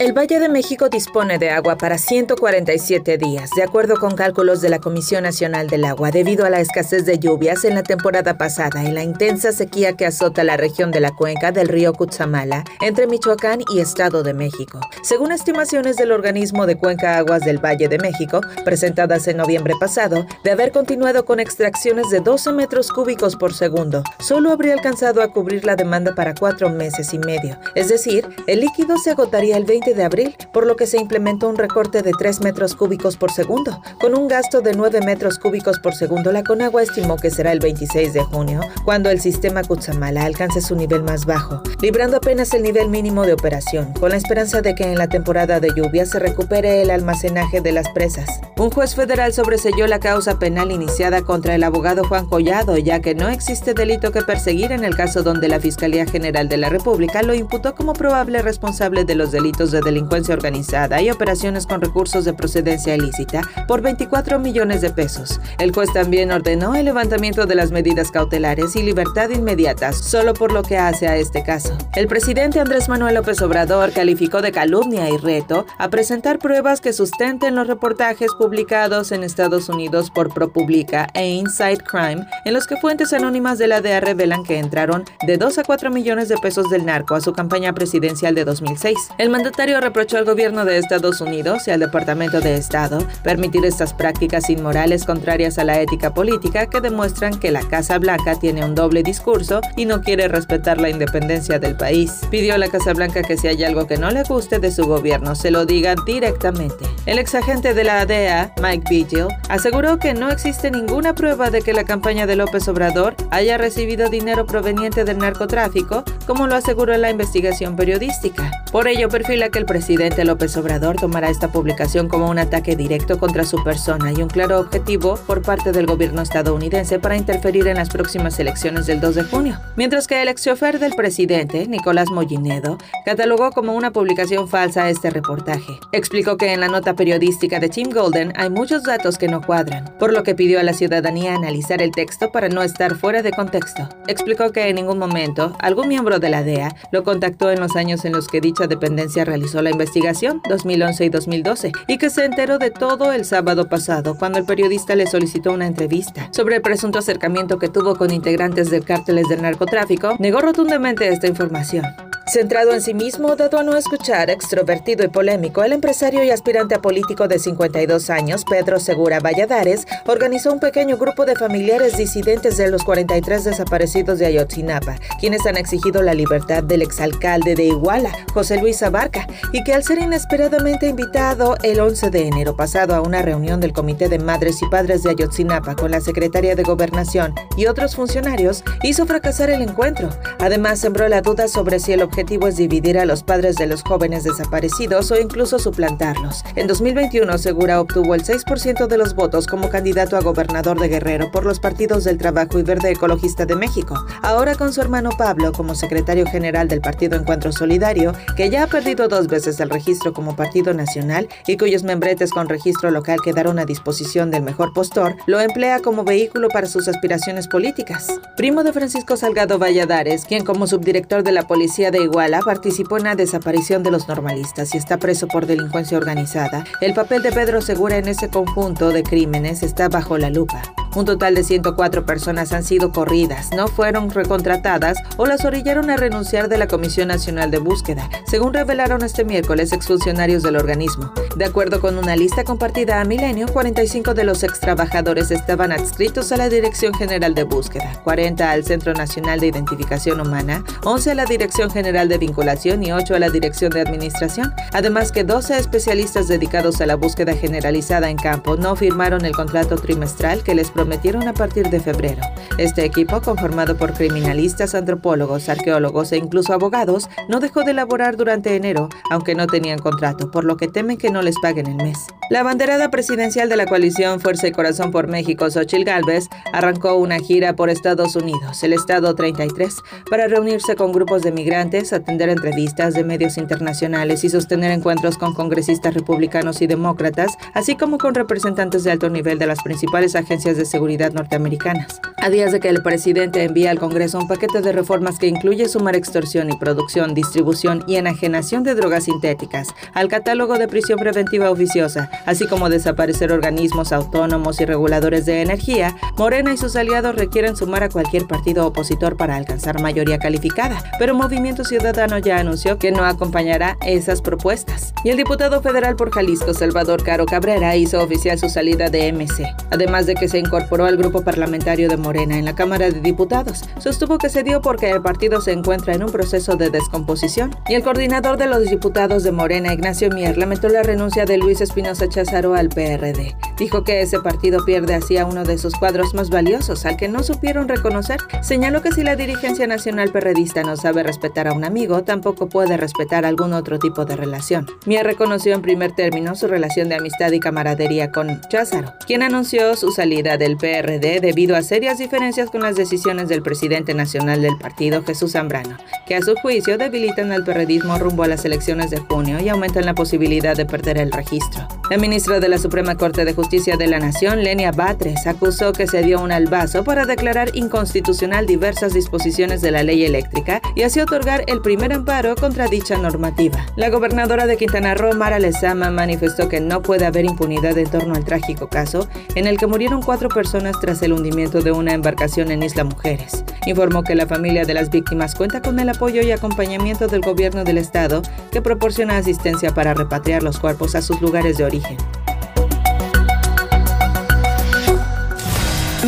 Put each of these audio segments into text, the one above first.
El Valle de México dispone de agua para 147 días, de acuerdo con cálculos de la Comisión Nacional del Agua, debido a la escasez de lluvias en la temporada pasada y la intensa sequía que azota la región de la cuenca del río Cutzamala, entre Michoacán y Estado de México. Según estimaciones del organismo de Cuenca Aguas del Valle de México, presentadas en noviembre pasado, de haber continuado con extracciones de 12 metros cúbicos por segundo, solo habría alcanzado a cubrir la demanda para cuatro meses y medio. Es decir, el líquido se agotaría el 20 de abril, por lo que se implementó un recorte de 3 metros cúbicos por segundo. Con un gasto de 9 metros cúbicos por segundo, la Conagua estimó que será el 26 de junio, cuando el sistema Cutzamala alcance su nivel más bajo, librando apenas el nivel mínimo de operación, con la esperanza de que en la temporada de lluvia se recupere el almacenaje de las presas. Un juez federal sobreselló la causa penal iniciada contra el abogado Juan Collado, ya que no existe delito que perseguir en el caso donde la Fiscalía General de la República lo imputó como probable responsable de los delitos de delincuencia organizada y operaciones con recursos de procedencia ilícita por 24 millones de pesos. El juez también ordenó el levantamiento de las medidas cautelares y libertad inmediata solo por lo que hace a este caso. El presidente Andrés Manuel López Obrador calificó de calumnia y reto a presentar pruebas que sustenten los reportajes publicados en Estados Unidos por ProPublica e Inside Crime, en los que fuentes anónimas de la DEA revelan que entraron de 2 a 4 millones de pesos del narco a su campaña presidencial de 2006. El mandatario reprochó al gobierno de Estados Unidos y al Departamento de Estado permitir estas prácticas inmorales contrarias a la ética política que demuestran que la Casa Blanca tiene un doble discurso y no quiere respetar la independencia del país. Pidió a la Casa Blanca que si hay algo que no le guste de su gobierno, se lo digan directamente. El exagente de la DEA, Mike Vigil, aseguró que no existe ninguna prueba de que la campaña de López Obrador haya recibido dinero proveniente del narcotráfico, como lo aseguró la investigación periodística. Por ello, perfila que el presidente López Obrador tomará esta publicación como un ataque directo contra su persona y un claro objetivo por parte del gobierno estadounidense para interferir en las próximas elecciones del 2 de junio. Mientras que el ex chofer del presidente, Nicolás Mollinedo, catalogó como una publicación falsa este reportaje. Explicó que en la nota periodística de Tim Golden hay muchos datos que no cuadran, por lo que pidió a la ciudadanía analizar el texto para no estar fuera de contexto. Explicó que en ningún momento algún miembro de la DEA lo contactó en los años en los que dicha dependencia realizó la investigación 2011 y 2012 y que se enteró de todo el sábado pasado cuando el periodista le solicitó una entrevista sobre el presunto acercamiento que tuvo con integrantes de cárteles del narcotráfico, negó rotundamente esta información. Centrado en sí mismo, dado a no escuchar, extrovertido y polémico, el empresario y aspirante a político de 52 años, Pedro Segura Valladares, organizó un pequeño grupo de familiares disidentes de los 43 desaparecidos de Ayotzinapa, quienes han exigido la libertad del exalcalde de Iguala, José Luis Abarca, y que al ser inesperadamente invitado el 11 de enero pasado a una reunión del Comité de Madres y Padres de Ayotzinapa con la secretaria de Gobernación y otros funcionarios, hizo fracasar el encuentro. Además, sembró la duda sobre si el objetivo objetivo es dividir a los padres de los jóvenes desaparecidos o incluso suplantarlos. En 2021, Segura obtuvo el 6% de los votos como candidato a gobernador de Guerrero por los partidos del Trabajo y Verde Ecologista de México. Ahora con su hermano Pablo como secretario general del Partido Encuentro Solidario, que ya ha perdido dos veces el registro como partido nacional y cuyos membretes con registro local quedaron a disposición del mejor postor, lo emplea como vehículo para sus aspiraciones políticas. Primo de Francisco Salgado Valladares, quien como subdirector de la Policía de Iguala participó en la desaparición de los normalistas y está preso por delincuencia organizada, el papel de Pedro Segura en ese conjunto de crímenes está bajo la lupa. Un total de 104 personas han sido corridas, no fueron recontratadas o las orillaron a renunciar de la Comisión Nacional de Búsqueda, según revelaron este miércoles exfuncionarios del organismo. De acuerdo con una lista compartida a Milenio, 45 de los extrabajadores estaban adscritos a la Dirección General de Búsqueda, 40 al Centro Nacional de Identificación Humana, 11 a la Dirección General de Vinculación y 8 a la Dirección de Administración, además que 12 especialistas dedicados a la búsqueda generalizada en campo no firmaron el contrato trimestral que les prometieron a partir de febrero. Este equipo, conformado por criminalistas, antropólogos, arqueólogos e incluso abogados, no dejó de elaborar durante enero, aunque no tenían contrato, por lo que temen que no les paguen el mes. La banderada presidencial de la coalición Fuerza y Corazón por México, Xochil Gálvez, arrancó una gira por Estados Unidos, el estado 33, para reunirse con grupos de migrantes, atender entrevistas de medios internacionales y sostener encuentros con congresistas republicanos y demócratas, así como con representantes de alto nivel de las principales agencias de seguridad norteamericanas. A días de que el presidente envía al Congreso un paquete de reformas que incluye sumar extorsión y producción, distribución y enajenación de drogas sintéticas al catálogo de prisión preventiva oficiosa, así como desaparecer organismos autónomos y reguladores de energía, Morena y sus aliados requieren sumar a cualquier partido opositor para alcanzar mayoría calificada, pero Movimiento Ciudadano ya anunció que no acompañará esas propuestas. Y el diputado federal por Jalisco, Salvador Caro Cabrera, hizo oficial su salida de MC, además de que se incorporó al grupo parlamentario de Morena en la Cámara de Diputados. Sostuvo que se dio porque el partido se encuentra en un proceso de descomposición. Y el coordinador de los diputados de Morena, Ignacio Mier, lamentó la renuncia de Luis Espinosa Cházaro al PRD. Dijo que ese partido pierde así a uno de sus cuadros más valiosos, al que no supieron reconocer. Señaló que si la dirigencia nacional perredista no sabe respetar a un amigo, tampoco puede respetar algún otro tipo de relación. Mier reconoció en primer término su relación de amistad y camaradería con Cházaro, quien anunció su salida del PRD debido a serias diferencias con las decisiones del presidente nacional del partido, Jesús Zambrano, que a su juicio debilitan al perredismo rumbo a las elecciones de junio y aumentan la posibilidad de perder el registro. La ministra de la Suprema Corte de Justicia de la Nación, Lenia Batres, acusó que se dio un albazo para declarar inconstitucional diversas disposiciones de la ley eléctrica y así otorgar el primer amparo contra dicha normativa. La gobernadora de Quintana Roo, Mara Lezama, manifestó que no puede haber impunidad en torno al trágico caso en el que murieron cuatro personas tras el hundimiento de una embarcación en Isla Mujeres. Informó que la familia de las víctimas cuenta con el apoyo y acompañamiento del gobierno del estado que proporciona asistencia para repatriar los cuerpos a sus lugares de origen.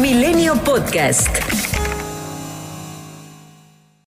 Milenio Podcast.